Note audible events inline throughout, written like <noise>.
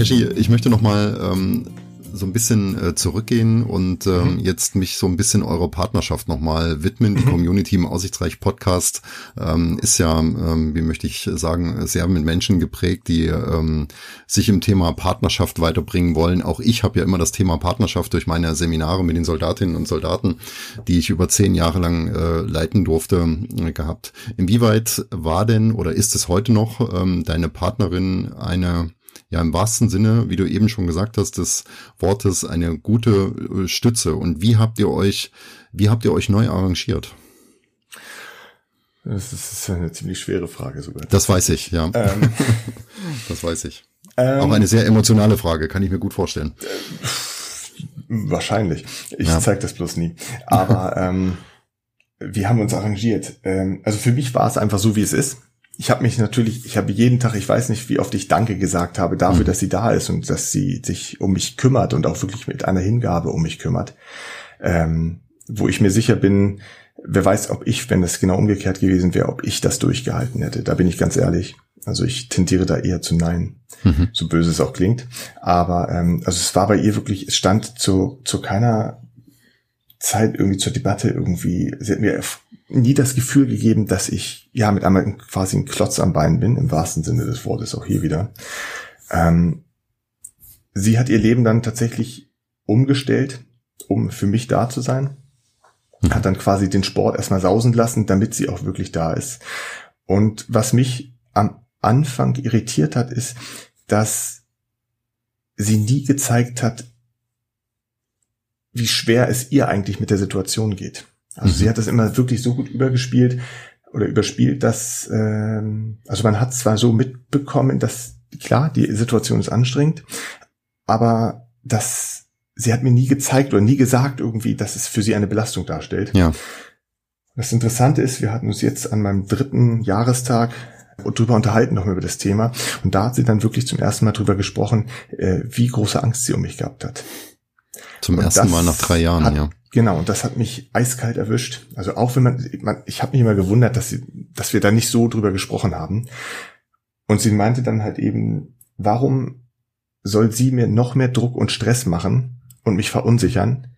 Keshi, ich möchte nochmal ähm, so ein bisschen äh, zurückgehen und ähm, mhm. jetzt mich so ein bisschen eurer Partnerschaft nochmal widmen. Die mhm. Community im Aussichtsreich Podcast ähm, ist ja, ähm, wie möchte ich sagen, sehr mit Menschen geprägt, die ähm, sich im Thema Partnerschaft weiterbringen wollen. Auch ich habe ja immer das Thema Partnerschaft durch meine Seminare mit den Soldatinnen und Soldaten, die ich über zehn Jahre lang äh, leiten durfte, äh, gehabt. Inwieweit war denn oder ist es heute noch ähm, deine Partnerin eine ja im wahrsten Sinne, wie du eben schon gesagt hast, des Wortes eine gute äh, Stütze. Und wie habt ihr euch, wie habt ihr euch neu arrangiert? Das ist eine ziemlich schwere Frage sogar. Das weiß ich, ja. Ähm, <laughs> das weiß ich. Ähm, Auch eine sehr emotionale Frage, kann ich mir gut vorstellen. Wahrscheinlich. Ich ja. zeige das bloß nie. Aber <laughs> ähm, wir haben uns arrangiert. Ähm, also für mich war es einfach so, wie es ist ich habe mich natürlich, ich habe jeden Tag, ich weiß nicht, wie oft ich Danke gesagt habe dafür, mhm. dass sie da ist und dass sie sich um mich kümmert und auch wirklich mit einer Hingabe um mich kümmert. Ähm, wo ich mir sicher bin, wer weiß, ob ich, wenn das genau umgekehrt gewesen wäre, ob ich das durchgehalten hätte. Da bin ich ganz ehrlich. Also ich tendiere da eher zu Nein, mhm. so böse es auch klingt. Aber ähm, also es war bei ihr wirklich, es stand zu, zu keiner Zeit irgendwie zur Debatte irgendwie. Sie hat mir nie das Gefühl gegeben, dass ich ja mit einmal quasi ein Klotz am Bein bin, im wahrsten Sinne des Wortes auch hier wieder. Ähm, sie hat ihr Leben dann tatsächlich umgestellt, um für mich da zu sein. Mhm. Hat dann quasi den Sport erstmal sausen lassen, damit sie auch wirklich da ist. Und was mich am Anfang irritiert hat, ist, dass sie nie gezeigt hat, wie schwer es ihr eigentlich mit der Situation geht. Also mhm. sie hat das immer wirklich so gut übergespielt oder überspielt, dass ähm, also man hat zwar so mitbekommen, dass klar die Situation ist anstrengend, aber dass sie hat mir nie gezeigt oder nie gesagt irgendwie, dass es für sie eine Belastung darstellt. Ja. Das Interessante ist, wir hatten uns jetzt an meinem dritten Jahrestag drüber unterhalten noch über das Thema und da hat sie dann wirklich zum ersten Mal drüber gesprochen, äh, wie große Angst sie um mich gehabt hat. Zum und ersten Mal nach drei Jahren, ja. Genau, und das hat mich eiskalt erwischt. Also auch wenn man, man ich habe mich immer gewundert, dass, sie, dass wir da nicht so drüber gesprochen haben. Und sie meinte dann halt eben, warum soll sie mir noch mehr Druck und Stress machen und mich verunsichern,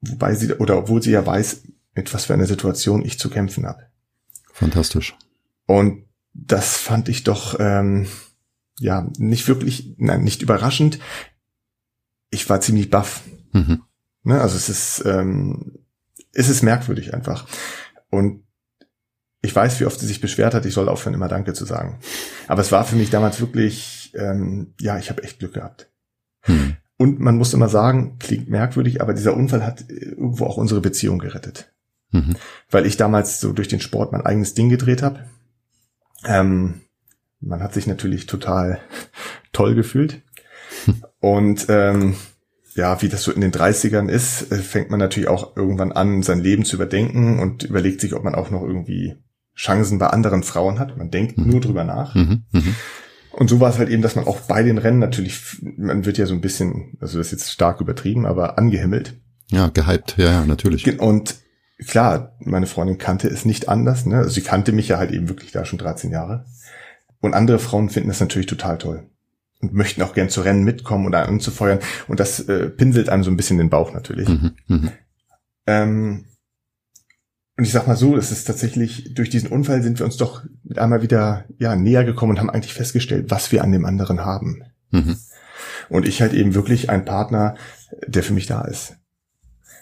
wobei sie, oder obwohl sie ja weiß, mit was für einer Situation ich zu kämpfen habe. Fantastisch. Und das fand ich doch ähm, ja nicht wirklich, nein, nicht überraschend. Ich war ziemlich baff. Mhm. Ne? Also es ist, ähm, es ist merkwürdig einfach. Und ich weiß, wie oft sie sich beschwert hat, ich soll aufhören, immer Danke zu sagen. Aber es war für mich damals wirklich, ähm, ja, ich habe echt Glück gehabt. Hm. Und man muss immer sagen, klingt merkwürdig, aber dieser Unfall hat irgendwo auch unsere Beziehung gerettet. Mhm. Weil ich damals so durch den Sport mein eigenes Ding gedreht habe. Ähm, man hat sich natürlich total <laughs> toll gefühlt. <laughs> Und ähm, ja, wie das so in den 30ern ist, äh, fängt man natürlich auch irgendwann an, sein Leben zu überdenken und überlegt sich, ob man auch noch irgendwie Chancen bei anderen Frauen hat. Man denkt mhm. nur drüber nach. Mhm. Mhm. Und so war es halt eben, dass man auch bei den Rennen natürlich, man wird ja so ein bisschen, also das ist jetzt stark übertrieben, aber angehimmelt. Ja, gehypt, ja, ja, natürlich. Und klar, meine Freundin kannte es nicht anders, ne? Also sie kannte mich ja halt eben wirklich da schon 13 Jahre. Und andere Frauen finden das natürlich total toll und möchten auch gern zu Rennen mitkommen oder anzufeuern. Und das äh, pinselt einem so ein bisschen den Bauch natürlich. Mhm, mh. ähm, und ich sag mal so, es ist tatsächlich, durch diesen Unfall sind wir uns doch mit einmal wieder ja, näher gekommen und haben eigentlich festgestellt, was wir an dem anderen haben. Mhm. Und ich halt eben wirklich ein Partner, der für mich da ist.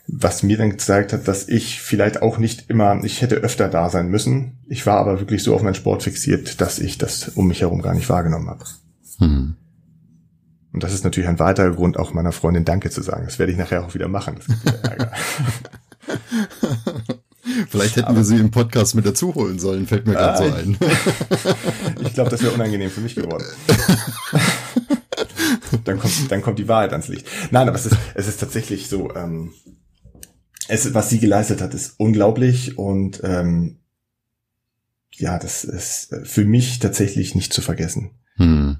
Was mir dann gezeigt hat, dass ich vielleicht auch nicht immer, ich hätte öfter da sein müssen. Ich war aber wirklich so auf meinen Sport fixiert, dass ich das um mich herum gar nicht wahrgenommen habe. Mhm. Und das ist natürlich ein weiterer Grund, auch meiner Freundin Danke zu sagen. Das werde ich nachher auch wieder machen. Wieder <laughs> Vielleicht hätten Aber wir sie im Podcast mit dazu holen sollen, fällt mir gerade so ein. <laughs> ich glaube, das wäre unangenehm für mich geworden. <laughs> dann, kommt, dann kommt die Wahrheit ans Licht. Nein, aber es ist, es ist tatsächlich so, ähm, es, was sie geleistet hat, ist unglaublich und ähm, ja, das ist für mich tatsächlich nicht zu vergessen. Hm.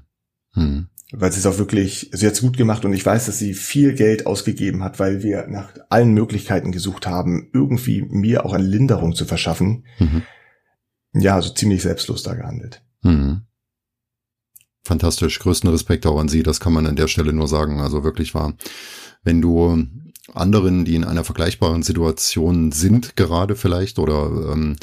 Hm weil sie es auch wirklich, sie hat es gut gemacht und ich weiß, dass sie viel Geld ausgegeben hat, weil wir nach allen Möglichkeiten gesucht haben, irgendwie mir auch eine Linderung zu verschaffen. Mhm. Ja, also ziemlich selbstlos da gehandelt. Mhm. Fantastisch, größten Respekt auch an Sie, das kann man an der Stelle nur sagen. Also wirklich wahr. Wenn du anderen, die in einer vergleichbaren Situation sind, gerade vielleicht, oder ähm,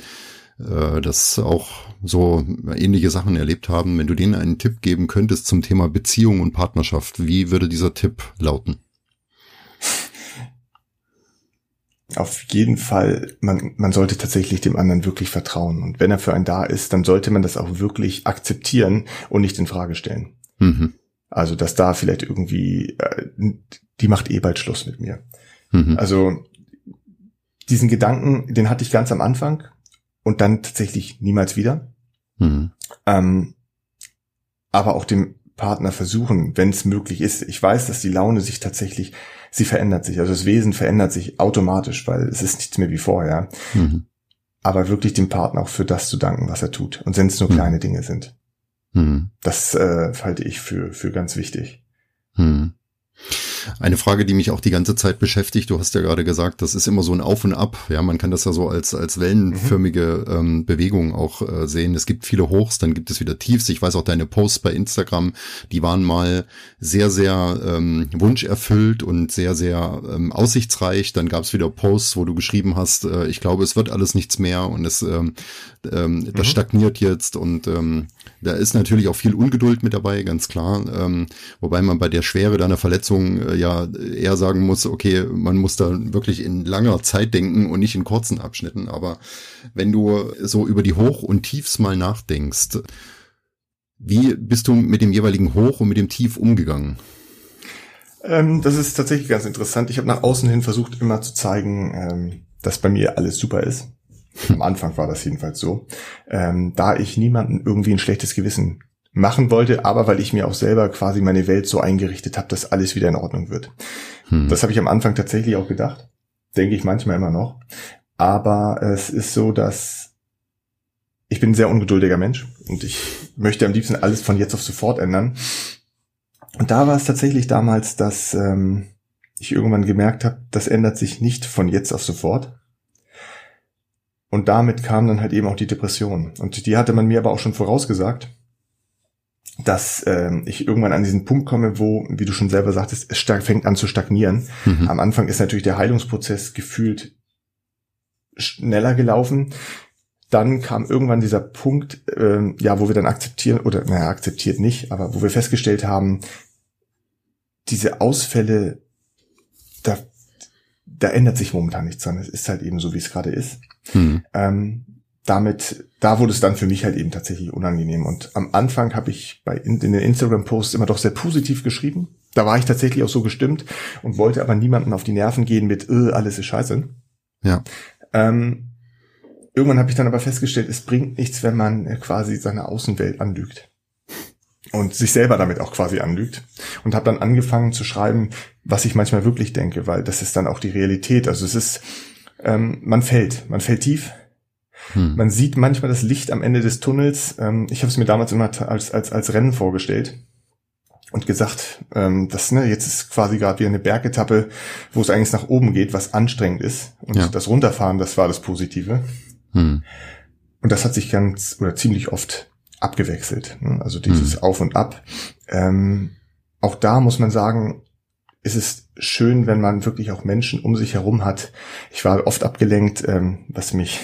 äh, das auch so ähnliche Sachen erlebt haben, wenn du denen einen Tipp geben könntest zum Thema Beziehung und Partnerschaft, wie würde dieser Tipp lauten? Auf jeden Fall, man, man sollte tatsächlich dem anderen wirklich vertrauen. Und wenn er für einen da ist, dann sollte man das auch wirklich akzeptieren und nicht in Frage stellen. Mhm. Also, dass da vielleicht irgendwie, äh, die macht eh bald Schluss mit mir. Mhm. Also, diesen Gedanken, den hatte ich ganz am Anfang und dann tatsächlich niemals wieder. Mhm. Ähm, aber auch dem Partner versuchen, wenn es möglich ist. Ich weiß, dass die Laune sich tatsächlich sie verändert sich. Also das Wesen verändert sich automatisch, weil es ist nichts mehr wie vorher. Mhm. Aber wirklich dem Partner auch für das zu danken, was er tut. Und wenn es nur mhm. kleine Dinge sind. Mhm. Das äh, halte ich für, für ganz wichtig. Mhm. Eine Frage, die mich auch die ganze Zeit beschäftigt, du hast ja gerade gesagt, das ist immer so ein Auf und Ab. Ja, man kann das ja so als, als wellenförmige ähm, Bewegung auch äh, sehen. Es gibt viele Hochs, dann gibt es wieder Tiefs. Ich weiß auch deine Posts bei Instagram, die waren mal sehr, sehr ähm, wunscherfüllt und sehr, sehr ähm, aussichtsreich. Dann gab es wieder Posts, wo du geschrieben hast, äh, ich glaube, es wird alles nichts mehr und es ähm, ähm, das mhm. stagniert jetzt und ähm, da ist natürlich auch viel Ungeduld mit dabei, ganz klar. Ähm, wobei man bei der Schwere deiner Verletzung äh, ja eher sagen muss, okay, man muss da wirklich in langer Zeit denken und nicht in kurzen Abschnitten. Aber wenn du so über die Hoch- und Tiefs mal nachdenkst, wie bist du mit dem jeweiligen Hoch und mit dem Tief umgegangen? Ähm, das ist tatsächlich ganz interessant. Ich habe nach außen hin versucht, immer zu zeigen, ähm, dass bei mir alles super ist. <laughs> Am Anfang war das jedenfalls so. Ähm, da ich niemanden irgendwie ein schlechtes Gewissen machen wollte, aber weil ich mir auch selber quasi meine Welt so eingerichtet habe, dass alles wieder in Ordnung wird. Hm. Das habe ich am Anfang tatsächlich auch gedacht. Denke ich manchmal immer noch. Aber es ist so, dass ich bin ein sehr ungeduldiger Mensch und ich möchte am liebsten alles von jetzt auf sofort ändern. Und da war es tatsächlich damals, dass ähm, ich irgendwann gemerkt habe, das ändert sich nicht von jetzt auf sofort, und damit kam dann halt eben auch die Depression. Und die hatte man mir aber auch schon vorausgesagt, dass äh, ich irgendwann an diesen Punkt komme, wo, wie du schon selber sagtest, es fängt an zu stagnieren. Mhm. Am Anfang ist natürlich der Heilungsprozess gefühlt schneller gelaufen. Dann kam irgendwann dieser Punkt, äh, ja, wo wir dann akzeptieren, oder naja, akzeptiert nicht, aber wo wir festgestellt haben, diese Ausfälle, da, da ändert sich momentan nichts dran. Es ist halt eben so, wie es gerade ist. Hm. Ähm, damit, da wurde es dann für mich halt eben tatsächlich unangenehm. Und am Anfang habe ich bei in, in den Instagram-Posts immer doch sehr positiv geschrieben. Da war ich tatsächlich auch so gestimmt und wollte aber niemanden auf die Nerven gehen mit äh, alles ist scheiße. Ja. Ähm, irgendwann habe ich dann aber festgestellt, es bringt nichts, wenn man äh, quasi seine Außenwelt anlügt und sich selber damit auch quasi anlügt und habe dann angefangen zu schreiben, was ich manchmal wirklich denke, weil das ist dann auch die Realität. Also es ist ähm, man fällt, man fällt tief. Hm. Man sieht manchmal das Licht am Ende des Tunnels. Ähm, ich habe es mir damals immer als, als, als Rennen vorgestellt und gesagt, ähm, das ne, jetzt ist quasi gerade wie eine Bergetappe, wo es eigentlich nach oben geht, was anstrengend ist. Und ja. das Runterfahren, das war das Positive. Hm. Und das hat sich ganz oder ziemlich oft abgewechselt. Ne? Also dieses hm. Auf und Ab. Ähm, auch da muss man sagen, ist es schön, wenn man wirklich auch Menschen um sich herum hat. Ich war oft abgelenkt, ähm, was mich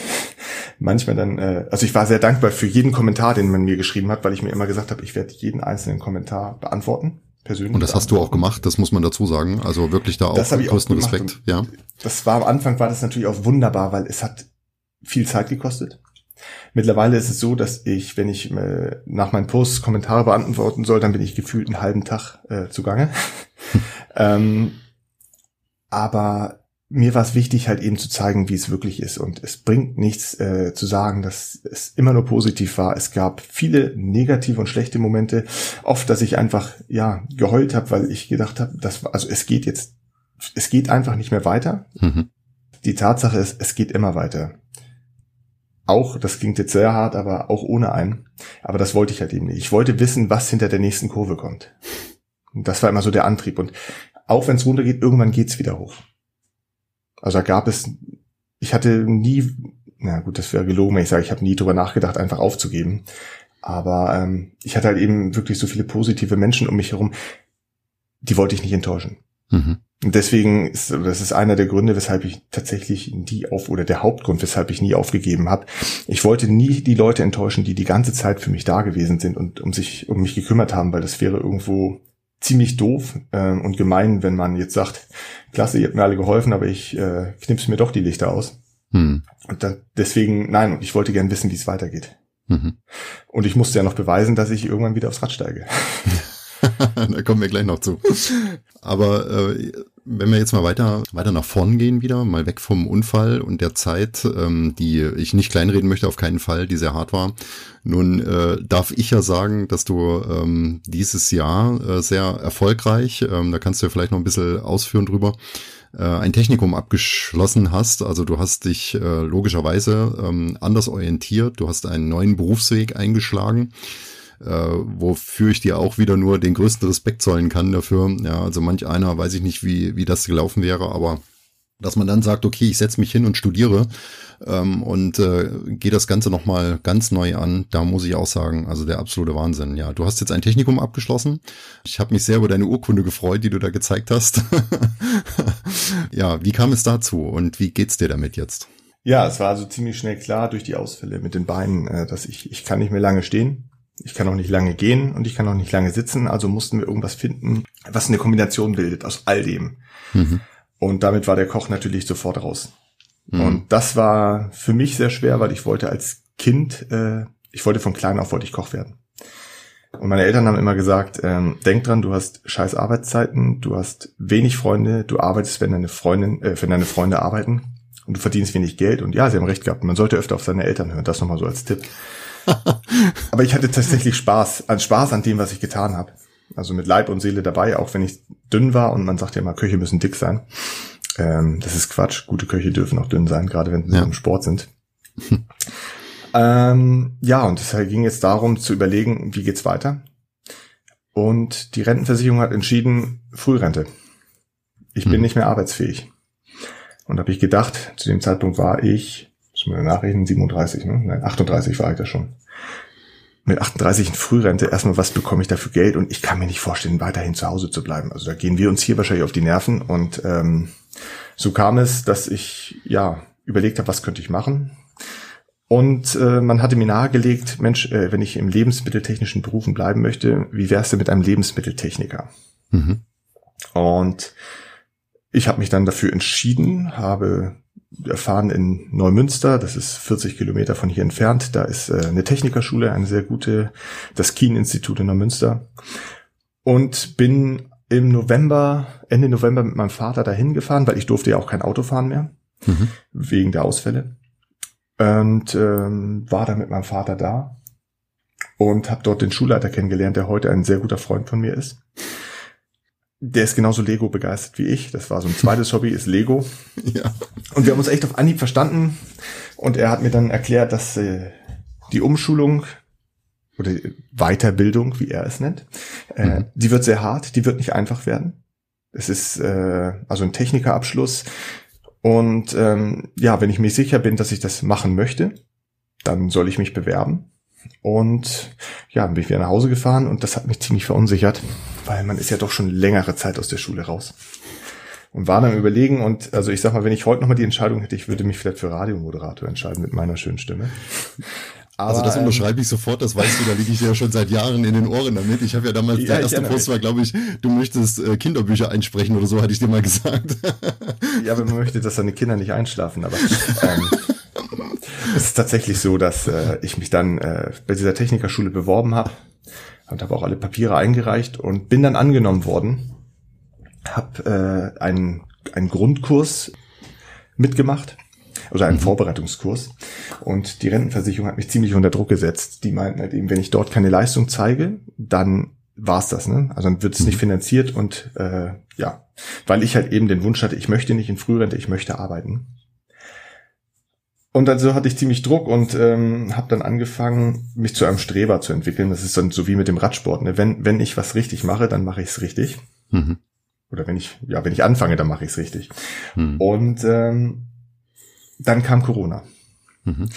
manchmal dann, äh, also ich war sehr dankbar für jeden Kommentar, den man mir geschrieben hat, weil ich mir immer gesagt habe, ich werde jeden einzelnen Kommentar beantworten. Persönlich und das hast du auch gemacht, das muss man dazu sagen. Also wirklich da auch größten Respekt. Ja. Das war am Anfang war das natürlich auch wunderbar, weil es hat viel Zeit gekostet. Mittlerweile ist es so, dass ich, wenn ich äh, nach meinen Posts Kommentare beantworten soll, dann bin ich gefühlt einen halben Tag äh, zugange. <laughs> ähm, aber mir war es wichtig, halt eben zu zeigen, wie es wirklich ist. Und es bringt nichts äh, zu sagen, dass es immer nur positiv war. Es gab viele negative und schlechte Momente. Oft, dass ich einfach ja geheult habe, weil ich gedacht habe, dass also es geht jetzt, es geht einfach nicht mehr weiter. Mhm. Die Tatsache ist, es geht immer weiter auch, das klingt jetzt sehr hart, aber auch ohne einen. Aber das wollte ich halt eben nicht. Ich wollte wissen, was hinter der nächsten Kurve kommt. Und das war immer so der Antrieb. Und auch wenn es runtergeht, irgendwann geht's wieder hoch. Also da gab es, ich hatte nie, na gut, das wäre gelogen, wenn ich sage, ich habe nie drüber nachgedacht, einfach aufzugeben. Aber ähm, ich hatte halt eben wirklich so viele positive Menschen um mich herum, die wollte ich nicht enttäuschen. Mhm. Und deswegen ist das ist einer der Gründe, weshalb ich tatsächlich nie auf oder der Hauptgrund, weshalb ich nie aufgegeben habe. Ich wollte nie die Leute enttäuschen, die die ganze Zeit für mich da gewesen sind und um sich um mich gekümmert haben, weil das wäre irgendwo ziemlich doof äh, und gemein, wenn man jetzt sagt, klasse, ihr habt mir alle geholfen, aber ich äh, knipse mir doch die Lichter aus. Hm. Und dann, deswegen, nein, und ich wollte gern wissen, wie es weitergeht. Mhm. Und ich musste ja noch beweisen, dass ich irgendwann wieder aufs Rad steige. <laughs> <laughs> da kommen wir gleich noch zu. Aber äh, wenn wir jetzt mal weiter, weiter nach vorn gehen wieder, mal weg vom Unfall und der Zeit, ähm, die ich nicht kleinreden möchte, auf keinen Fall, die sehr hart war. Nun äh, darf ich ja sagen, dass du ähm, dieses Jahr äh, sehr erfolgreich, ähm, da kannst du ja vielleicht noch ein bisschen ausführen drüber, äh, ein Technikum abgeschlossen hast. Also du hast dich äh, logischerweise ähm, anders orientiert, du hast einen neuen Berufsweg eingeschlagen äh, wofür ich dir auch wieder nur den größten Respekt zollen kann dafür. Ja, also manch einer weiß ich nicht, wie, wie das gelaufen wäre, aber dass man dann sagt, okay, ich setze mich hin und studiere ähm, und äh, gehe das Ganze nochmal ganz neu an, da muss ich auch sagen, also der absolute Wahnsinn. Ja, du hast jetzt ein Technikum abgeschlossen. Ich habe mich sehr über deine Urkunde gefreut, die du da gezeigt hast. <laughs> ja, wie kam es dazu und wie geht's dir damit jetzt? Ja, es war also ziemlich schnell klar durch die Ausfälle mit den Beinen, äh, dass ich, ich kann nicht mehr lange stehen. Ich kann auch nicht lange gehen und ich kann auch nicht lange sitzen, also mussten wir irgendwas finden, was eine Kombination bildet aus all dem. Mhm. Und damit war der Koch natürlich sofort raus. Mhm. Und das war für mich sehr schwer, weil ich wollte als Kind, äh, ich wollte von klein auf wollte ich Koch werden. Und meine Eltern haben immer gesagt, ähm, denk dran, du hast scheiß Arbeitszeiten, du hast wenig Freunde, du arbeitest, wenn deine Freundin, äh, wenn deine Freunde arbeiten und du verdienst wenig Geld. Und ja, sie haben recht gehabt. Man sollte öfter auf seine Eltern hören. Das nochmal so als Tipp. <laughs> Aber ich hatte tatsächlich Spaß, an Spaß an dem, was ich getan habe. Also mit Leib und Seele dabei, auch wenn ich dünn war und man sagt ja immer, Köche müssen dick sein. Ähm, das ist Quatsch. Gute Köche dürfen auch dünn sein, gerade wenn sie ja. im Sport sind. <laughs> ähm, ja, und es ging jetzt darum zu überlegen, wie geht's weiter. Und die Rentenversicherung hat entschieden, Frührente. Ich bin hm. nicht mehr arbeitsfähig. Und habe ich gedacht, zu dem Zeitpunkt war ich muss man nachrechnen, 37, ne? Nein, 38 war ich da schon. Mit 38 in Frührente, erstmal, was bekomme ich da für Geld? Und ich kann mir nicht vorstellen, weiterhin zu Hause zu bleiben. Also da gehen wir uns hier wahrscheinlich auf die Nerven. Und ähm, so kam es, dass ich ja überlegt habe, was könnte ich machen. Und äh, man hatte mir nahegelegt, Mensch, äh, wenn ich im lebensmitteltechnischen Berufen bleiben möchte, wie wär's denn mit einem Lebensmitteltechniker? Mhm. Und ich habe mich dann dafür entschieden, habe erfahren in Neumünster, das ist 40 Kilometer von hier entfernt. Da ist äh, eine Technikerschule, eine sehr gute, das Kien-Institut in Neumünster. Und bin im November, Ende November mit meinem Vater dahin gefahren, weil ich durfte ja auch kein Auto fahren mehr, mhm. wegen der Ausfälle. Und ähm, war dann mit meinem Vater da und habe dort den Schulleiter kennengelernt, der heute ein sehr guter Freund von mir ist. Der ist genauso Lego begeistert wie ich. Das war so ein zweites Hobby, ist Lego. <laughs> Ja. Und wir haben uns echt auf Anhieb verstanden. Und er hat mir dann erklärt, dass äh, die Umschulung oder Weiterbildung, wie er es nennt, äh, mhm. die wird sehr hart, die wird nicht einfach werden. Es ist äh, also ein Technikerabschluss. Und ähm, ja, wenn ich mir sicher bin, dass ich das machen möchte, dann soll ich mich bewerben. Und ja, bin ich wieder nach Hause gefahren und das hat mich ziemlich verunsichert, weil man ist ja doch schon längere Zeit aus der Schule raus. Und war dann überlegen und also ich sag mal, wenn ich heute nochmal die Entscheidung hätte, ich würde mich vielleicht für Radiomoderator entscheiden mit meiner schönen Stimme. Aber, also das ähm, unterschreibe ich sofort, das weißt du, da liege ich ja schon seit Jahren in den Ohren damit. Ich habe ja damals, ja, der erste Post war, glaube ich, du möchtest äh, Kinderbücher einsprechen oder so, hatte ich dir mal gesagt. ja, aber man möchte, dass seine Kinder nicht einschlafen, aber ähm, <laughs> es ist tatsächlich so, dass äh, ich mich dann äh, bei dieser Technikerschule beworben habe und habe auch alle Papiere eingereicht und bin dann angenommen worden. Habe äh, einen, einen Grundkurs mitgemacht, also einen mhm. Vorbereitungskurs. Und die Rentenversicherung hat mich ziemlich unter Druck gesetzt. Die meinten halt eben, wenn ich dort keine Leistung zeige, dann war's das, ne? Also dann wird es nicht mhm. finanziert und äh, ja, weil ich halt eben den Wunsch hatte, ich möchte nicht in Frührente, ich möchte arbeiten. Und also hatte ich ziemlich Druck und ähm, habe dann angefangen, mich zu einem Streber zu entwickeln. Das ist dann so wie mit dem Radsport. Ne? Wenn, wenn ich was richtig mache, dann mache ich es richtig. Mhm. Oder wenn ich, ja, wenn ich anfange, dann mache ich es richtig. Mhm. Und ähm, dann kam Corona. Mhm.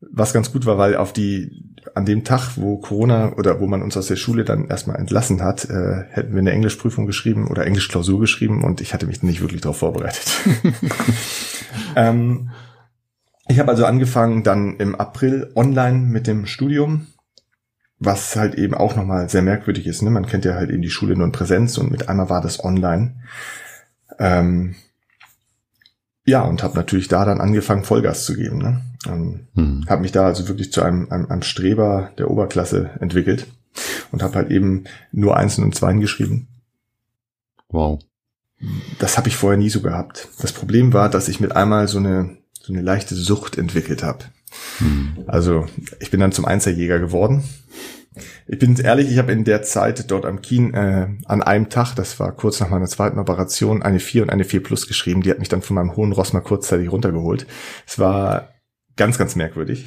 was ganz gut war, weil auf die an dem Tag, wo Corona oder wo man uns aus der Schule dann erstmal entlassen hat, äh, hätten wir eine Englischprüfung geschrieben oder Englischklausur geschrieben und ich hatte mich nicht wirklich darauf vorbereitet. <laughs> <laughs> ähm, ich habe also angefangen dann im April online mit dem Studium, was halt eben auch nochmal sehr merkwürdig ist. Ne? Man kennt ja halt eben die Schule nur in Präsenz und mit einmal war das online. Ähm, ja, und habe natürlich da dann angefangen, Vollgas zu geben. Ne? Ähm, hm. Habe mich da also wirklich zu einem, einem, einem Streber der Oberklasse entwickelt und habe halt eben nur Einsen und Zweien geschrieben. Wow. Das habe ich vorher nie so gehabt. Das Problem war, dass ich mit einmal so eine, so eine leichte Sucht entwickelt habe. Hm. Also ich bin dann zum Einserjäger geworden ich bin ehrlich, ich habe in der Zeit dort am Kien äh, an einem Tag, das war kurz nach meiner zweiten Operation, eine 4 und eine 4 Plus geschrieben. Die hat mich dann von meinem hohen Ross mal kurzzeitig runtergeholt. Es war ganz, ganz merkwürdig.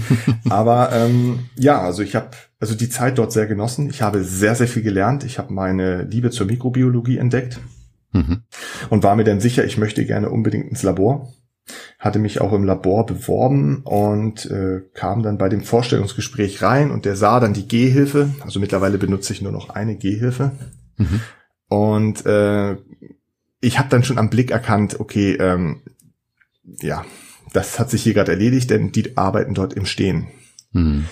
<laughs> Aber ähm, ja, also ich habe also die Zeit dort sehr genossen. Ich habe sehr, sehr viel gelernt. Ich habe meine Liebe zur Mikrobiologie entdeckt mhm. und war mir dann sicher, ich möchte gerne unbedingt ins Labor hatte mich auch im Labor beworben und äh, kam dann bei dem Vorstellungsgespräch rein und der sah dann die Gehhilfe. Also mittlerweile benutze ich nur noch eine Gehhilfe. Mhm. Und äh, ich habe dann schon am Blick erkannt, okay, ähm, ja, das hat sich hier gerade erledigt, denn die arbeiten dort im Stehen. Mhm.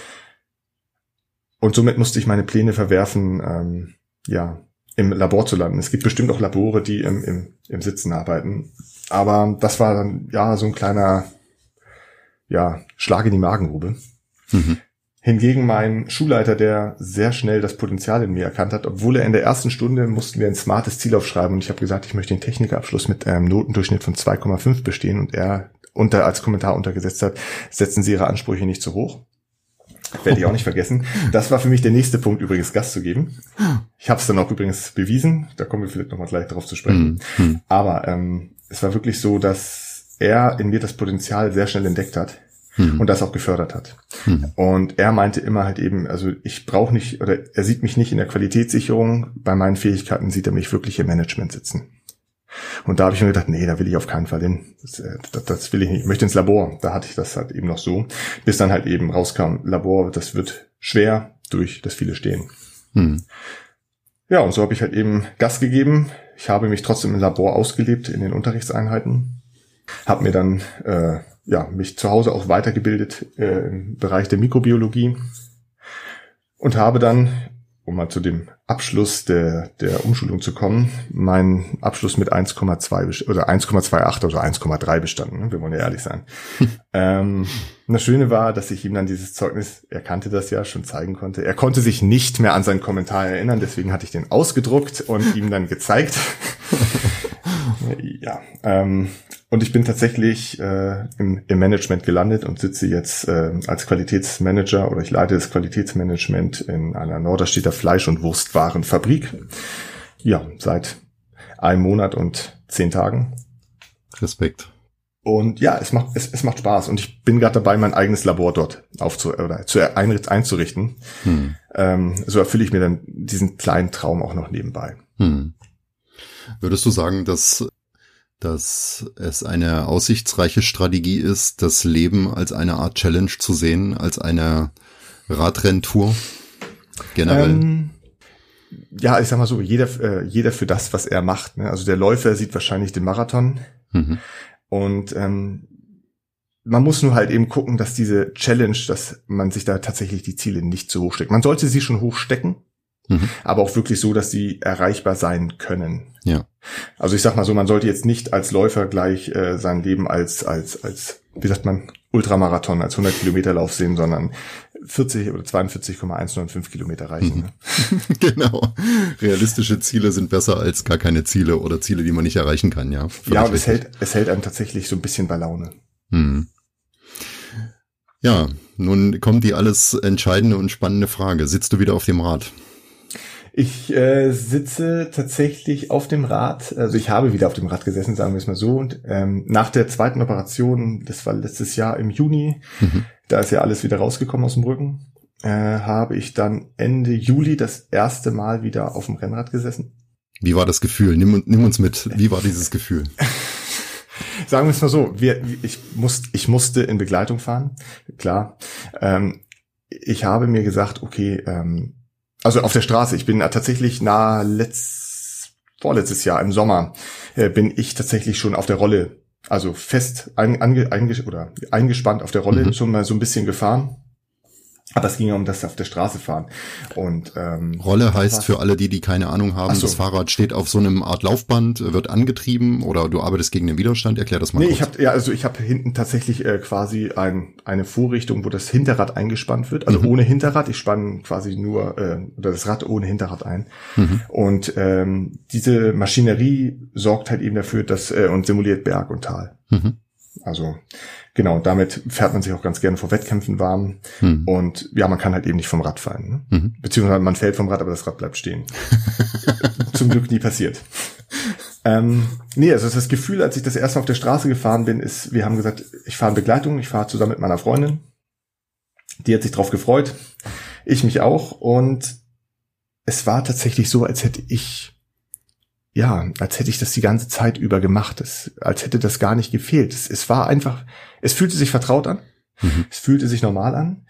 Und somit musste ich meine Pläne verwerfen, ähm, ja, im Labor zu landen. Es gibt bestimmt auch Labore, die im, im, im Sitzen arbeiten. Aber das war dann ja so ein kleiner ja, Schlag in die Magengrube. Mhm. Hingegen mein Schulleiter, der sehr schnell das Potenzial in mir erkannt hat, obwohl er in der ersten Stunde mussten wir ein smartes Ziel aufschreiben und ich habe gesagt, ich möchte den Technikerabschluss mit einem Notendurchschnitt von 2,5 bestehen und er unter als Kommentar untergesetzt hat, setzen Sie Ihre Ansprüche nicht zu hoch. Werde ich auch nicht vergessen. Das war für mich der nächste Punkt, übrigens Gast zu geben. Ich habe es dann auch übrigens bewiesen. Da kommen wir vielleicht nochmal gleich darauf zu sprechen. Mhm. Aber ähm, es war wirklich so, dass er in mir das Potenzial sehr schnell entdeckt hat mhm. und das auch gefördert hat. Mhm. Und er meinte immer halt eben, also ich brauche nicht, oder er sieht mich nicht in der Qualitätssicherung, bei meinen Fähigkeiten sieht er mich wirklich im Management sitzen. Und da habe ich mir gedacht, nee, da will ich auf keinen Fall hin. Das, äh, das, das, will ich nicht. Ich möchte ins Labor. Da hatte ich das halt eben noch so. Bis dann halt eben rauskam, Labor, das wird schwer durch das viele Stehen. Hm. Ja, und so habe ich halt eben Gas gegeben. Ich habe mich trotzdem im Labor ausgelebt in den Unterrichtseinheiten. Habe mir dann äh, ja mich zu Hause auch weitergebildet äh, im Bereich der Mikrobiologie und habe dann um mal zu dem Abschluss der, der Umschulung zu kommen, mein Abschluss mit 1,2 oder 1,28 oder 1,3 bestanden. Ne? Wir wollen ja ehrlich sein. <laughs> ähm, das Schöne war, dass ich ihm dann dieses Zeugnis, er kannte das ja, schon zeigen konnte. Er konnte sich nicht mehr an seinen Kommentar erinnern, deswegen hatte ich den ausgedruckt und ihm dann gezeigt. <laughs> ja, ähm, und ich bin tatsächlich äh, im, im Management gelandet und sitze jetzt äh, als Qualitätsmanager oder ich leite das Qualitätsmanagement in einer Norderstädter Fleisch- und Wurstwarenfabrik. Ja, seit einem Monat und zehn Tagen. Respekt. Und ja, es macht, es, es macht Spaß. Und ich bin gerade dabei, mein eigenes Labor dort aufzu oder zu einzurichten. Hm. Ähm, so erfülle ich mir dann diesen kleinen Traum auch noch nebenbei. Hm. Würdest du sagen, dass dass es eine aussichtsreiche Strategie ist, das Leben als eine Art Challenge zu sehen, als eine Radrenntour generell? Ähm, ja, ich sag mal so, jeder, äh, jeder für das, was er macht. Ne? Also der Läufer sieht wahrscheinlich den Marathon mhm. und ähm, man muss nur halt eben gucken, dass diese Challenge, dass man sich da tatsächlich die Ziele nicht zu hoch steckt. Man sollte sie schon hoch stecken, mhm. aber auch wirklich so, dass sie erreichbar sein können. Ja. Also ich sag mal so, man sollte jetzt nicht als Läufer gleich äh, sein Leben als, als, als, wie sagt man, Ultramarathon, als 100 Kilometer Lauf sehen, sondern 40 oder 42,195 Kilometer reichen. Ne? <laughs> genau. Realistische Ziele sind besser als gar keine Ziele oder Ziele, die man nicht erreichen kann, ja. Ja, und es hält, es hält einem tatsächlich so ein bisschen bei Laune. Hm. Ja, nun kommt die alles entscheidende und spannende Frage. Sitzt du wieder auf dem Rad? Ich äh, sitze tatsächlich auf dem Rad, also ich habe wieder auf dem Rad gesessen, sagen wir es mal so. Und ähm, nach der zweiten Operation, das war letztes Jahr im Juni, mhm. da ist ja alles wieder rausgekommen aus dem Rücken, äh, habe ich dann Ende Juli das erste Mal wieder auf dem Rennrad gesessen. Wie war das Gefühl? Nimm, nimm uns mit. Wie war dieses Gefühl? <laughs> Sagen wir es mal so, wir, ich, muss, ich musste in Begleitung fahren, klar. Ähm, ich habe mir gesagt, okay, ähm, also auf der Straße, ich bin tatsächlich nah letzt, vorletztes Jahr im Sommer, äh, bin ich tatsächlich schon auf der Rolle, also fest ein, ange, einge, oder eingespannt auf der Rolle, mhm. schon mal so ein bisschen gefahren aber es ging ja um das auf der Straße fahren. Und ähm, Rolle heißt für alle, die die keine Ahnung haben, so. das Fahrrad steht auf so einem Art Laufband, wird angetrieben oder du arbeitest gegen den Widerstand. Erklär das mal. Nee, kurz. ich habe ja also ich habe hinten tatsächlich äh, quasi ein, eine Vorrichtung, wo das Hinterrad eingespannt wird, also mhm. ohne Hinterrad. Ich spanne quasi nur äh, oder das Rad ohne Hinterrad ein. Mhm. Und ähm, diese Maschinerie sorgt halt eben dafür, dass äh, und simuliert Berg und Tal. Mhm. Also Genau, damit fährt man sich auch ganz gerne vor Wettkämpfen warm. Mhm. Und ja, man kann halt eben nicht vom Rad fallen. Ne? Mhm. Beziehungsweise man fällt vom Rad, aber das Rad bleibt stehen. <laughs> Zum Glück nie passiert. Ähm, nee, also das Gefühl, als ich das erste Mal auf der Straße gefahren bin, ist, wir haben gesagt, ich fahre in Begleitung, ich fahre zusammen mit meiner Freundin. Die hat sich drauf gefreut. Ich mich auch. Und es war tatsächlich so, als hätte ich ja, als hätte ich das die ganze Zeit über gemacht, es, als hätte das gar nicht gefehlt. Es, es war einfach, es fühlte sich vertraut an, mhm. es fühlte sich normal an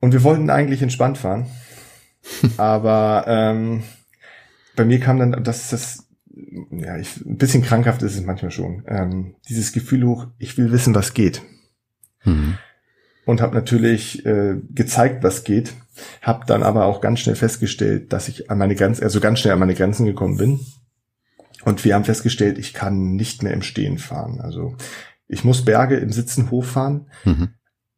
und wir wollten eigentlich entspannt fahren, <laughs> aber ähm, bei mir kam dann, das das, ja, ich, ein bisschen krankhaft ist es manchmal schon, ähm, dieses Gefühl hoch, ich will wissen, was geht. Mhm. Und habe natürlich äh, gezeigt, was geht, habe dann aber auch ganz schnell festgestellt, dass ich an meine Grenzen, also ganz schnell an meine Grenzen gekommen bin und wir haben festgestellt, ich kann nicht mehr im Stehen fahren. Also ich muss Berge im Sitzen hochfahren. Mhm.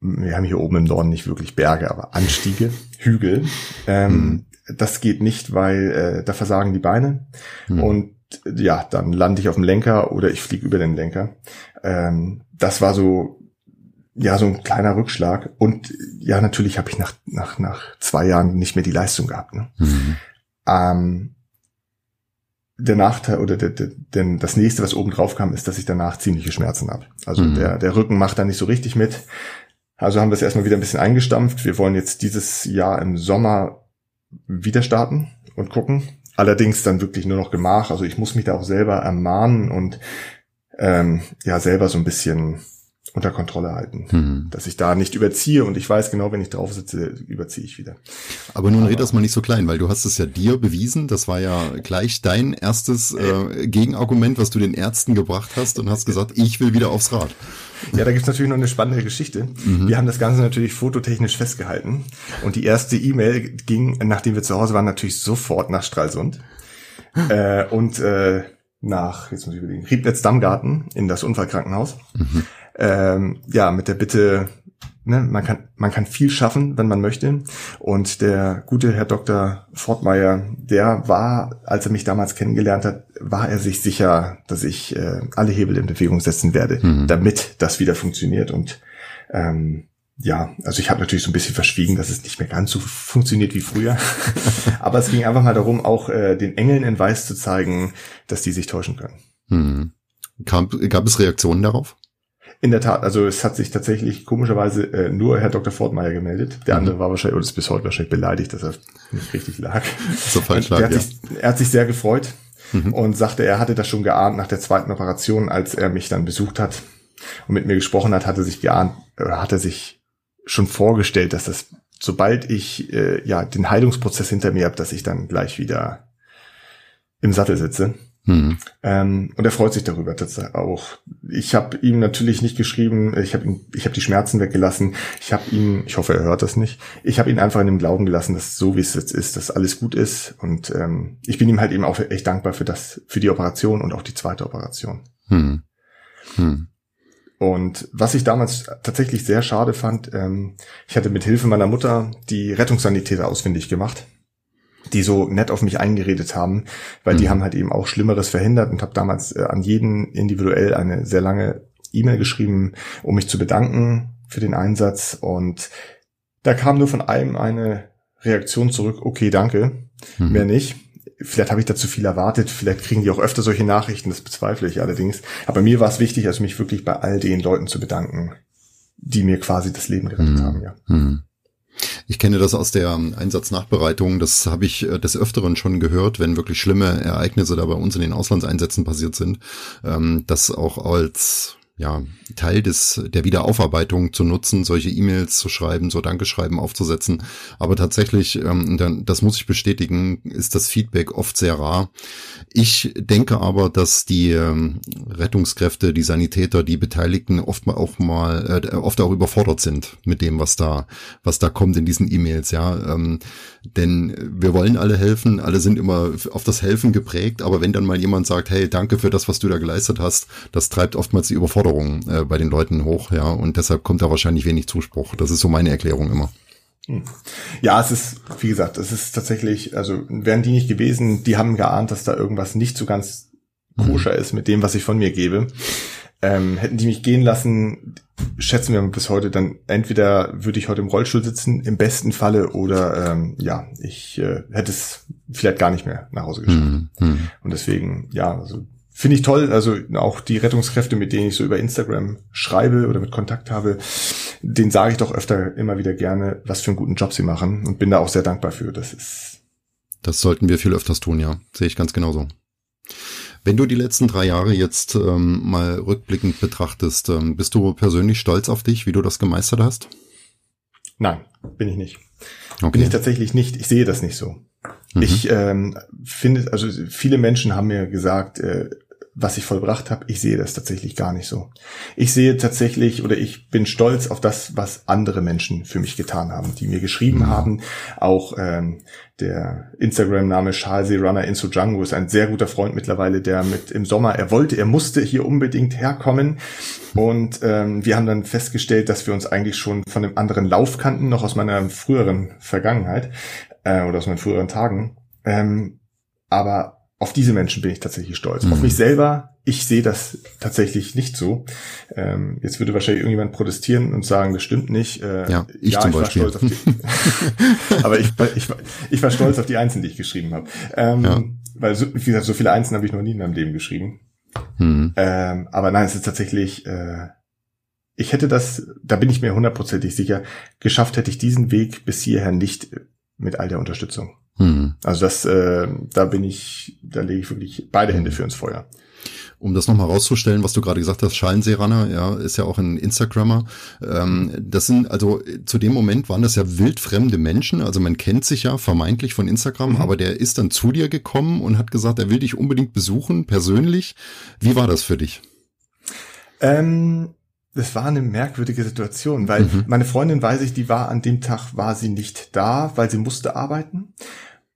Wir haben hier oben im Norden nicht wirklich Berge, aber Anstiege, Hügel. Ähm, mhm. Das geht nicht, weil äh, da versagen die Beine. Mhm. Und ja, dann lande ich auf dem Lenker oder ich fliege über den Lenker. Ähm, das war so, ja, so ein kleiner Rückschlag. Und ja, natürlich habe ich nach, nach, nach zwei Jahren nicht mehr die Leistung gehabt. Ne? Mhm. Ähm, der Nachteil oder der, der, denn das nächste, was oben drauf kam, ist, dass ich danach ziemliche Schmerzen habe. Also mhm. der, der Rücken macht da nicht so richtig mit. Also haben wir es erstmal wieder ein bisschen eingestampft. Wir wollen jetzt dieses Jahr im Sommer wieder starten und gucken. Allerdings dann wirklich nur noch Gemach. Also ich muss mich da auch selber ermahnen und ähm, ja selber so ein bisschen unter Kontrolle halten. Mhm. Dass ich da nicht überziehe und ich weiß genau, wenn ich drauf sitze, überziehe ich wieder. Aber nun Aber, red das mal nicht so klein, weil du hast es ja dir bewiesen. Das war ja gleich dein erstes äh, Gegenargument, was du den Ärzten gebracht hast und hast gesagt, ich will wieder aufs Rad. Ja, da gibt's natürlich noch eine spannende Geschichte. Mhm. Wir haben das Ganze natürlich fototechnisch festgehalten und die erste E-Mail ging, nachdem wir zu Hause waren, natürlich sofort nach Stralsund. <laughs> äh, und äh, nach, jetzt muss ich überlegen, Riebnitz-Dammgarten in das Unfallkrankenhaus. Mhm ähm, ja, mit der Bitte, ne, man kann, man kann viel schaffen, wenn man möchte. Und der gute Herr Dr. Fortmeier, der war, als er mich damals kennengelernt hat, war er sich sicher, dass ich äh, alle Hebel in Bewegung setzen werde, mhm. damit das wieder funktioniert. Und ähm, ja, also ich habe natürlich so ein bisschen verschwiegen, dass es nicht mehr ganz so funktioniert wie früher. <laughs> Aber es ging einfach mal darum, auch äh, den Engeln in Weiß zu zeigen, dass die sich täuschen können. Hm. Kam, gab es Reaktionen darauf? In der Tat, also es hat sich tatsächlich komischerweise äh, nur Herr Dr. Fortmeier gemeldet. Der mhm. andere war wahrscheinlich, oder ist bis heute wahrscheinlich beleidigt, dass er nicht richtig lag. So falsch lag, ja. Sich, er hat sich sehr gefreut mhm. und sagte, er hatte das schon geahnt nach der zweiten Operation, als er mich dann besucht hat und mit mir gesprochen hat, hatte sich geahnt, oder hat er sich schon vorgestellt, dass das, sobald ich äh, ja den Heilungsprozess hinter mir habe, dass ich dann gleich wieder im Sattel sitze. Mhm. Ähm, und er freut sich darüber tatsächlich auch. Ich habe ihm natürlich nicht geschrieben, ich habe ich habe die Schmerzen weggelassen. Ich habe ihn, ich hoffe, er hört das nicht. Ich habe ihn einfach in dem Glauben gelassen, dass so wie es jetzt ist, dass alles gut ist. Und ähm, ich bin ihm halt eben auch echt dankbar für das, für die Operation und auch die zweite Operation. Mhm. Mhm. Und was ich damals tatsächlich sehr schade fand, ähm, ich hatte mit Hilfe meiner Mutter die Rettungssanitäter ausfindig gemacht die so nett auf mich eingeredet haben, weil mhm. die haben halt eben auch Schlimmeres verhindert und habe damals äh, an jeden individuell eine sehr lange E-Mail geschrieben, um mich zu bedanken für den Einsatz und da kam nur von einem eine Reaktion zurück, okay, danke, mhm. mehr nicht. Vielleicht habe ich da zu viel erwartet, vielleicht kriegen die auch öfter solche Nachrichten, das bezweifle ich allerdings. Aber mir war es wichtig, also mich wirklich bei all den Leuten zu bedanken, die mir quasi das Leben gerettet mhm. haben, ja. Ich kenne das aus der Einsatznachbereitung. Das habe ich äh, des Öfteren schon gehört, wenn wirklich schlimme Ereignisse da bei uns in den Auslandseinsätzen passiert sind, ähm, dass auch als ja, Teil des, der Wiederaufarbeitung zu nutzen, solche E-Mails zu schreiben, so Dankeschreiben aufzusetzen. Aber tatsächlich, ähm, das muss ich bestätigen, ist das Feedback oft sehr rar. Ich denke aber, dass die ähm, Rettungskräfte, die Sanitäter, die Beteiligten oft mal auch mal, äh, oft auch überfordert sind mit dem, was da, was da kommt in diesen E-Mails, ja. Ähm, denn wir wollen alle helfen, alle sind immer auf das Helfen geprägt, aber wenn dann mal jemand sagt, hey, danke für das, was du da geleistet hast, das treibt oftmals die Überforderung äh, bei den Leuten hoch, ja, und deshalb kommt da wahrscheinlich wenig Zuspruch. Das ist so meine Erklärung immer. Hm. Ja, es ist, wie gesagt, es ist tatsächlich, also wären die nicht gewesen, die haben geahnt, dass da irgendwas nicht so ganz koscher mhm. ist mit dem, was ich von mir gebe. Ähm, hätten die mich gehen lassen, schätzen wir bis heute, dann entweder würde ich heute im Rollstuhl sitzen, im besten Falle, oder ähm, ja, ich äh, hätte es vielleicht gar nicht mehr nach Hause geschafft. Mhm. mhm. Und deswegen, ja, also finde ich toll. Also auch die Rettungskräfte, mit denen ich so über Instagram schreibe oder mit Kontakt habe, den sage ich doch öfter immer wieder gerne, was für einen guten Job sie machen und bin da auch sehr dankbar für. Das ist. Das sollten wir viel öfters tun, ja. Sehe ich ganz genauso. Wenn du die letzten drei Jahre jetzt ähm, mal rückblickend betrachtest, ähm, bist du persönlich stolz auf dich, wie du das gemeistert hast? Nein, bin ich nicht. Okay. Bin ich tatsächlich nicht. Ich sehe das nicht so. Mhm. Ich ähm, finde, also viele Menschen haben mir gesagt, äh, was ich vollbracht habe, ich sehe das tatsächlich gar nicht so. Ich sehe tatsächlich oder ich bin stolz auf das, was andere Menschen für mich getan haben, die mir geschrieben mhm. haben. Auch ähm, der Instagram-Name Charles Runner Inso Django ist ein sehr guter Freund mittlerweile, der mit im Sommer, er wollte, er musste hier unbedingt herkommen. Und ähm, wir haben dann festgestellt, dass wir uns eigentlich schon von dem anderen Lauf kannten, noch aus meiner früheren Vergangenheit äh, oder aus meinen früheren Tagen. Ähm, aber auf diese Menschen bin ich tatsächlich stolz. Mhm. Auf mich selber, ich sehe das tatsächlich nicht so. Ähm, jetzt würde wahrscheinlich irgendjemand protestieren und sagen, das stimmt nicht. Äh, ja, ich ja, zum ich Beispiel. War stolz auf die, <laughs> aber ich, ich, ich war stolz auf die Einzelnen, die ich geschrieben habe. Ähm, ja. Weil, so, wie gesagt, so viele Einzelnen habe ich noch nie in meinem Leben geschrieben. Mhm. Ähm, aber nein, es ist tatsächlich, äh, ich hätte das, da bin ich mir hundertprozentig sicher, geschafft hätte ich diesen Weg bis hierher nicht mit all der Unterstützung. Hm. Also das, äh, da bin ich, da lege ich wirklich beide Hände für ins Feuer. Um das nochmal rauszustellen, was du gerade gesagt hast, Schallenseeraner, ja, ist ja auch ein Instagrammer. Ähm, das sind, also zu dem Moment waren das ja wildfremde Menschen, also man kennt sich ja vermeintlich von Instagram, mhm. aber der ist dann zu dir gekommen und hat gesagt, er will dich unbedingt besuchen, persönlich. Wie war das für dich? Ähm, das war eine merkwürdige Situation, weil mhm. meine Freundin weiß ich, die war an dem Tag, war sie nicht da, weil sie musste arbeiten.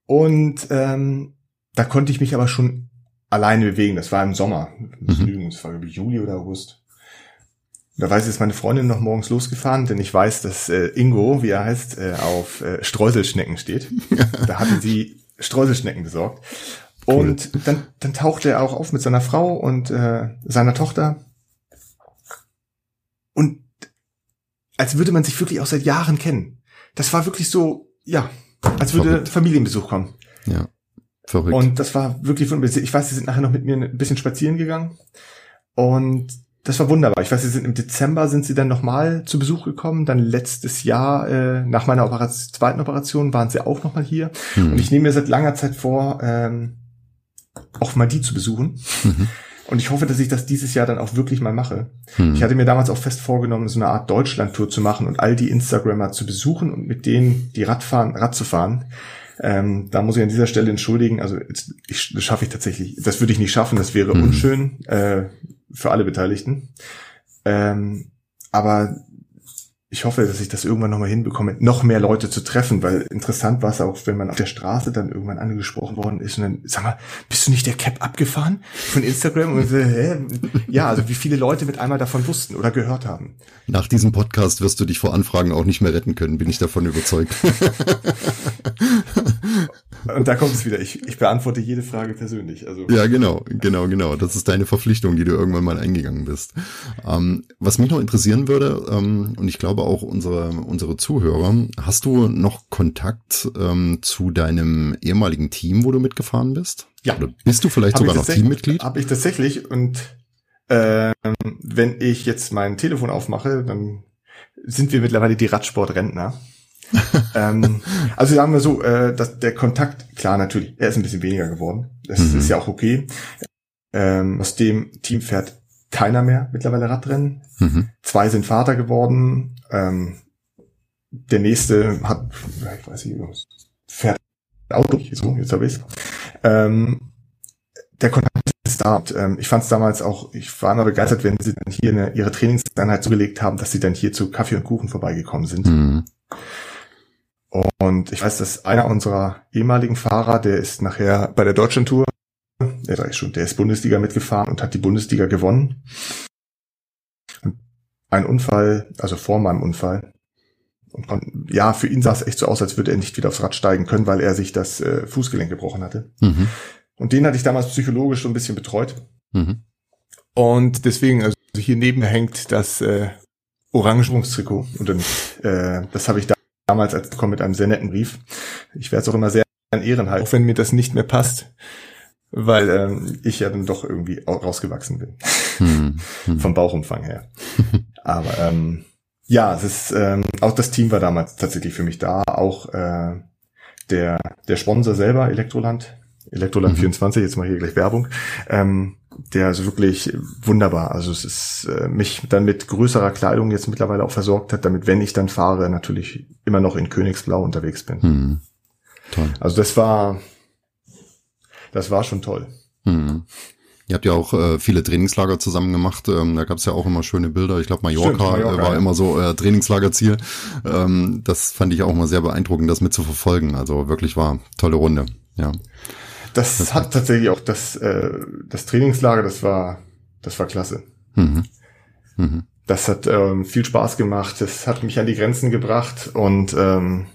Und ähm, da konnte ich mich aber schon alleine bewegen. Das war im Sommer. Mhm. Das war Juli oder August. Da weiß ich, ist meine Freundin noch morgens losgefahren, denn ich weiß, dass äh, Ingo, wie er heißt, äh, auf äh, Streuselschnecken steht. <laughs> da hatte sie Streuselschnecken besorgt. Cool. Und dann, dann tauchte er auch auf mit seiner Frau und äh, seiner Tochter. Und als würde man sich wirklich auch seit Jahren kennen. Das war wirklich so, ja, als würde Verrückt. Familienbesuch kommen. Ja. Verrückt. Und das war wirklich wunderbar. Ich weiß, sie sind nachher noch mit mir ein bisschen spazieren gegangen. Und das war wunderbar. Ich weiß, sie sind im Dezember sind sie dann nochmal zu Besuch gekommen. Dann letztes Jahr, äh, nach meiner Operation, zweiten Operation, waren sie auch nochmal hier. Mhm. Und ich nehme mir seit langer Zeit vor, ähm, auch mal die zu besuchen. Mhm. Und ich hoffe, dass ich das dieses Jahr dann auch wirklich mal mache. Hm. Ich hatte mir damals auch fest vorgenommen, so eine Art Deutschland-Tour zu machen und all die Instagrammer zu besuchen und mit denen die Radfahren, Rad zu fahren. Ähm, da muss ich an dieser Stelle entschuldigen. Also ich, das schaffe ich tatsächlich. Das würde ich nicht schaffen. Das wäre hm. unschön äh, für alle Beteiligten. Ähm, aber ich hoffe, dass ich das irgendwann nochmal hinbekomme, noch mehr Leute zu treffen, weil interessant war es auch, wenn man auf der Straße dann irgendwann angesprochen worden ist und dann, sag mal, bist du nicht der Cap abgefahren von Instagram? Und so, hä? Ja, also wie viele Leute mit einmal davon wussten oder gehört haben. Nach diesem Podcast wirst du dich vor Anfragen auch nicht mehr retten können, bin ich davon überzeugt. <laughs> Und da kommt es wieder. Ich, ich beantworte jede Frage persönlich. Also. Ja, genau, genau, genau. Das ist deine Verpflichtung, die du irgendwann mal eingegangen bist. Ähm, was mich noch interessieren würde, ähm, und ich glaube auch unsere, unsere Zuhörer, hast du noch Kontakt ähm, zu deinem ehemaligen Team, wo du mitgefahren bist? Ja. Oder bist du vielleicht hab sogar noch Teammitglied? Habe ich tatsächlich. Und ähm, wenn ich jetzt mein Telefon aufmache, dann sind wir mittlerweile die Radsportrentner. <laughs> ähm, also sagen wir so, äh, dass der Kontakt, klar natürlich, er ist ein bisschen weniger geworden. Das mhm. ist ja auch okay. Ähm, aus dem Team fährt keiner mehr mittlerweile Radrennen. Mhm. Zwei sind Vater geworden. Ähm, der nächste hat, ich weiß nicht, fährt Auto, so, jetzt habe ich ähm, Der Kontakt ist da. Und, ähm, ich fand es damals auch, ich war immer begeistert, wenn sie dann hier eine, ihre Trainingseinheit zugelegt haben, dass sie dann hier zu Kaffee und Kuchen vorbeigekommen sind. Mhm. Und ich weiß, dass einer unserer ehemaligen Fahrer, der ist nachher bei der Deutschen Tour der ist schon, der ist Bundesliga mitgefahren und hat die Bundesliga gewonnen. Und ein Unfall, also vor meinem Unfall. Und ja, für ihn sah es echt so aus, als würde er nicht wieder aufs Rad steigen können, weil er sich das äh, Fußgelenk gebrochen hatte. Mhm. Und den hatte ich damals psychologisch so ein bisschen betreut. Mhm. Und deswegen, also hier neben hängt das äh, Orangenschwungstrikot. Und dann, äh, das habe ich damals als bekommen mit einem sehr netten Brief. Ich werde es auch immer sehr an Ehren halten, auch wenn mir das nicht mehr passt weil ähm, ich ja dann doch irgendwie rausgewachsen bin. Hm, <laughs> hm. Vom Bauchumfang her. Aber ähm, ja, es ist ähm, auch das Team war damals tatsächlich für mich da. Auch äh, der der Sponsor selber, Elektroland, Elektroland mhm. 24, jetzt mal hier gleich Werbung. Ähm, der ist wirklich wunderbar. Also es ist äh, mich dann mit größerer Kleidung jetzt mittlerweile auch versorgt hat, damit wenn ich dann fahre, natürlich immer noch in Königsblau unterwegs bin. Mhm. Toll. Also das war das war schon toll. Hm. Ihr habt ja auch äh, viele Trainingslager zusammen gemacht. Ähm, da gab es ja auch immer schöne Bilder. Ich glaube, Mallorca, Stimmt, Mallorca äh, war ja. immer so euer Trainingslagerziel. Ähm, das fand ich auch immer sehr beeindruckend, das mit zu verfolgen. Also wirklich war tolle Runde. Ja. Das, hat tatsächlich auch das, äh, das Trainingslager, das war, das war klasse. Mhm. Mhm. Das hat ähm, viel Spaß gemacht. Das hat mich an die Grenzen gebracht und ähm,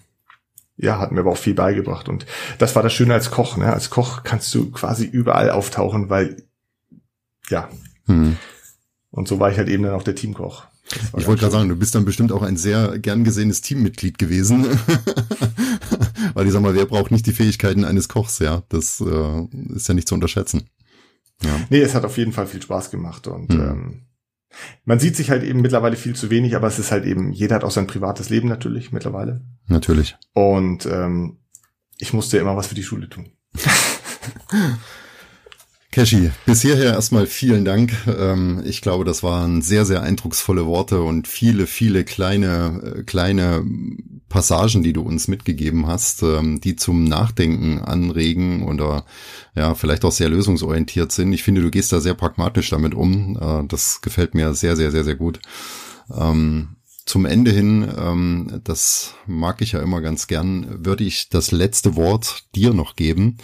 ja, hat mir aber auch viel beigebracht. Und das war das Schöne als Koch. Ne? Als Koch kannst du quasi überall auftauchen, weil, ja. Hm. Und so war ich halt eben dann auch der Teamkoch. Ich wollte gerade sagen, du bist dann bestimmt auch ein sehr gern gesehenes Teammitglied gewesen. <laughs> weil ich sag mal, wer braucht nicht die Fähigkeiten eines Kochs, ja? Das äh, ist ja nicht zu unterschätzen. Ja. Nee, es hat auf jeden Fall viel Spaß gemacht und hm. ähm, man sieht sich halt eben mittlerweile viel zu wenig, aber es ist halt eben, jeder hat auch sein privates Leben natürlich mittlerweile. Natürlich. Und ähm, ich musste ja immer was für die Schule tun. Keshi, bis hierher erstmal vielen Dank. Ähm, ich glaube, das waren sehr, sehr eindrucksvolle Worte und viele, viele kleine, äh, kleine Passagen, die du uns mitgegeben hast, ähm, die zum Nachdenken anregen oder ja, vielleicht auch sehr lösungsorientiert sind. Ich finde, du gehst da sehr pragmatisch damit um. Äh, das gefällt mir sehr, sehr, sehr, sehr gut. Ähm, zum Ende hin, das mag ich ja immer ganz gern, würde ich das letzte Wort dir noch geben.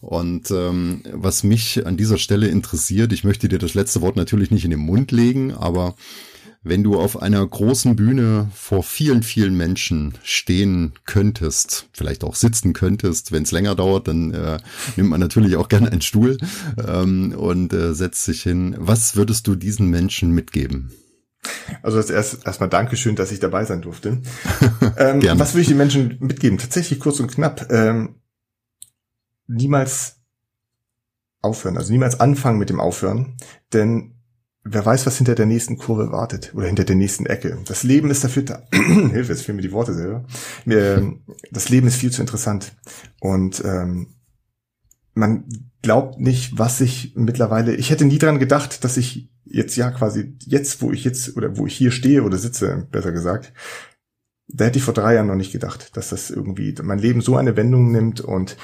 Und ähm, was mich an dieser Stelle interessiert, ich möchte dir das letzte Wort natürlich nicht in den Mund legen, aber wenn du auf einer großen Bühne vor vielen, vielen Menschen stehen könntest, vielleicht auch sitzen könntest, wenn es länger dauert, dann äh, nimmt man natürlich auch gerne einen Stuhl ähm, und äh, setzt sich hin. Was würdest du diesen Menschen mitgeben? Also das erst erstmal Dankeschön, dass ich dabei sein durfte. <laughs> ähm, was würde ich den Menschen mitgeben? Tatsächlich kurz und knapp. Ähm, niemals aufhören, also niemals anfangen mit dem Aufhören, denn wer weiß, was hinter der nächsten Kurve wartet oder hinter der nächsten Ecke. Das Leben ist dafür da. <clears throat> Hilfe, jetzt fehlen mir die Worte selber. Das Leben ist viel zu interessant und ähm, man glaubt nicht, was ich mittlerweile. Ich hätte nie dran gedacht, dass ich jetzt ja quasi jetzt, wo ich jetzt oder wo ich hier stehe oder sitze, besser gesagt, da hätte ich vor drei Jahren noch nicht gedacht, dass das irgendwie mein Leben so eine Wendung nimmt und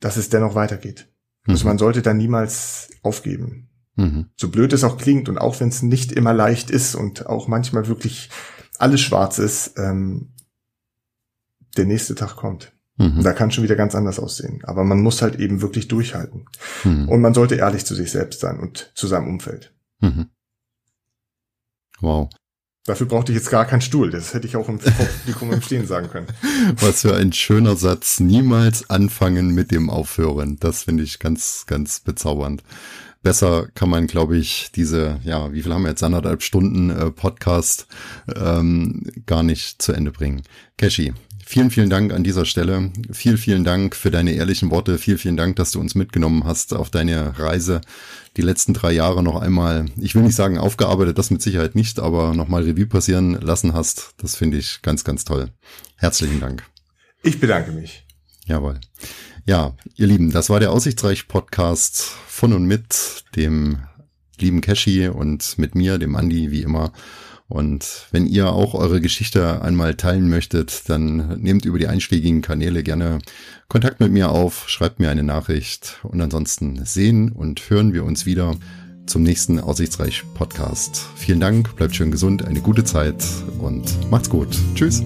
dass es dennoch weitergeht. Mhm. Also man sollte da niemals aufgeben. Mhm. So blöd es auch klingt und auch wenn es nicht immer leicht ist und auch manchmal wirklich alles schwarz ist, ähm, der nächste Tag kommt. Mhm. Da kann schon wieder ganz anders aussehen. Aber man muss halt eben wirklich durchhalten. Mhm. Und man sollte ehrlich zu sich selbst sein und zu seinem Umfeld. Mhm. Wow. Dafür brauchte ich jetzt gar keinen Stuhl. Das hätte ich auch im Publikum im Stehen sagen können. <laughs> Was für ein schöner Satz. Niemals anfangen mit dem Aufhören. Das finde ich ganz, ganz bezaubernd. Besser kann man, glaube ich, diese, ja, wie viel haben wir jetzt, anderthalb Stunden äh, Podcast ähm, gar nicht zu Ende bringen. Keshi, vielen, vielen Dank an dieser Stelle. Vielen, vielen Dank für deine ehrlichen Worte. Vielen, vielen Dank, dass du uns mitgenommen hast auf deine Reise. Die letzten drei Jahre noch einmal, ich will nicht sagen aufgearbeitet, das mit Sicherheit nicht, aber nochmal Revue passieren lassen hast. Das finde ich ganz, ganz toll. Herzlichen Dank. Ich bedanke mich. Jawohl. Ja, ihr Lieben, das war der Aussichtsreich Podcast von und mit dem lieben Cashy und mit mir, dem Andi, wie immer. Und wenn ihr auch eure Geschichte einmal teilen möchtet, dann nehmt über die einschlägigen Kanäle gerne Kontakt mit mir auf, schreibt mir eine Nachricht und ansonsten sehen und hören wir uns wieder zum nächsten Aussichtsreich Podcast. Vielen Dank, bleibt schön gesund, eine gute Zeit und macht's gut. Tschüss.